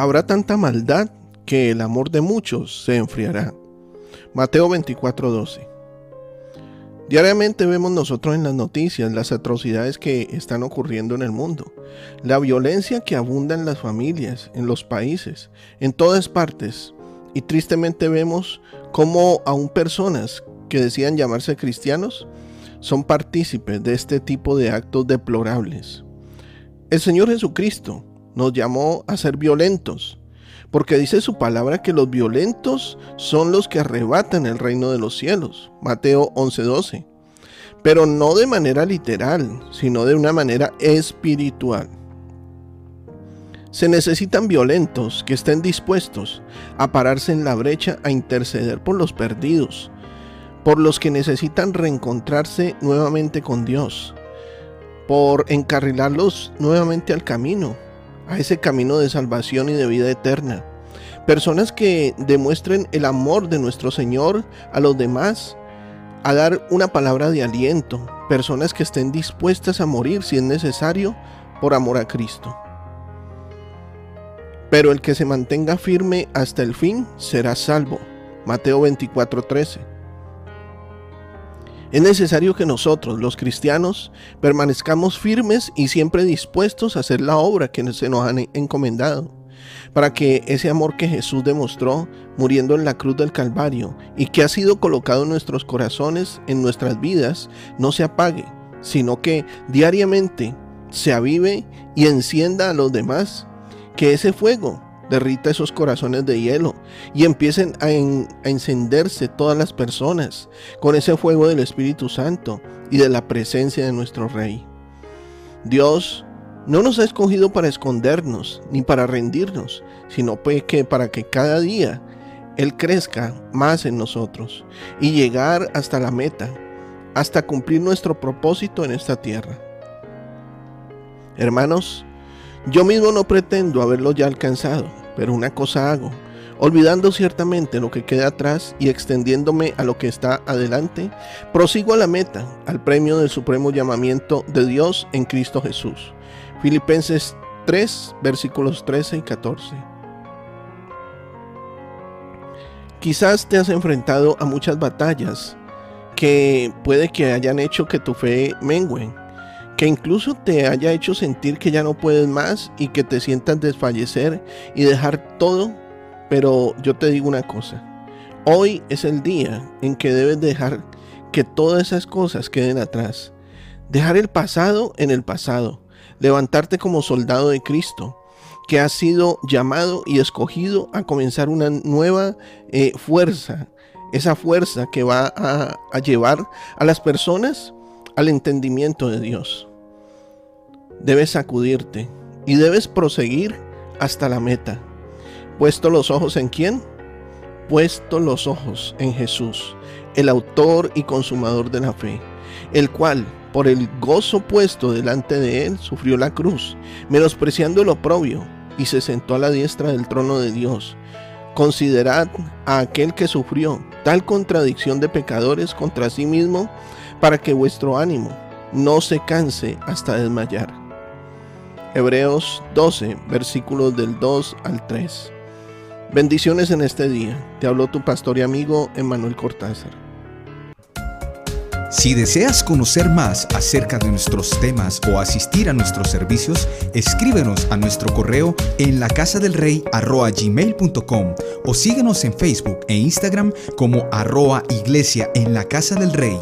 Habrá tanta maldad que el amor de muchos se enfriará. Mateo 24:12. Diariamente vemos nosotros en las noticias las atrocidades que están ocurriendo en el mundo, la violencia que abunda en las familias, en los países, en todas partes. Y tristemente vemos cómo aún personas que decían llamarse cristianos son partícipes de este tipo de actos deplorables. El Señor Jesucristo nos llamó a ser violentos, porque dice su palabra que los violentos son los que arrebatan el reino de los cielos. Mateo 11:12. Pero no de manera literal, sino de una manera espiritual. Se necesitan violentos que estén dispuestos a pararse en la brecha a interceder por los perdidos, por los que necesitan reencontrarse nuevamente con Dios, por encarrilarlos nuevamente al camino, a ese camino de salvación y de vida eterna. Personas que demuestren el amor de nuestro Señor a los demás, a dar una palabra de aliento. Personas que estén dispuestas a morir si es necesario por amor a Cristo. Pero el que se mantenga firme hasta el fin será salvo. Mateo 24:13. Es necesario que nosotros, los cristianos, permanezcamos firmes y siempre dispuestos a hacer la obra que se nos han encomendado, para que ese amor que Jesús demostró muriendo en la cruz del Calvario y que ha sido colocado en nuestros corazones, en nuestras vidas, no se apague, sino que diariamente se avive y encienda a los demás, que ese fuego derrita esos corazones de hielo y empiecen a, a, encenderse todas las personas con ese fuego del Espíritu Santo y de la presencia de nuestro Rey. Dios no nos ha escogido para escondernos ni para rendirnos, sino que para que cada día Él crezca más en nosotros y llegar hasta la meta, hasta cumplir nuestro propósito en esta tierra. Hermanos, yo mismo no pretendo haberlo ya alcanzado, pero una cosa hago, olvidando ciertamente lo que queda atrás y extendiéndome a lo que está adelante, prosigo a la meta, al premio del supremo llamamiento de Dios en Cristo Jesús. Filipenses 3, versículos 13 y 14. Quizás te has enfrentado a muchas batallas que puede que hayan hecho que tu fe mengue, que incluso te haya hecho sentir que ya no puedes más y que te sientas desfallecer y dejar todo, pero yo te digo una cosa, hoy es el día en que debes dejar que todas esas cosas queden atrás, dejar el pasado en el pasado, levantarte como soldado de Cristo, que ha sido llamado y escogido a comenzar una nueva eh, fuerza, esa fuerza que va a llevar a las personas al entendimiento de Dios debes sacudirte y debes proseguir hasta la meta. Puesto los ojos en quién? Puesto los ojos en Jesús, el autor y consumador de la fe, el cual, por el gozo puesto delante de él, sufrió la cruz, menospreciando el oprobio, y se sentó a la diestra del trono de Dios. Considerad a aquel que sufrió tal contradicción de pecadores contra sí mismo, para que vuestro ánimo no se canse hasta desmayar. Hebreos 12, versículos del 2 al 3. Bendiciones en este día. Te habló tu pastor y amigo Emanuel Cortázar. Si deseas conocer más acerca de nuestros temas o asistir a nuestros servicios, escríbenos a nuestro correo en la casa del rey gmail.com o síguenos en Facebook e Instagram como arroa iglesia en la casa del rey.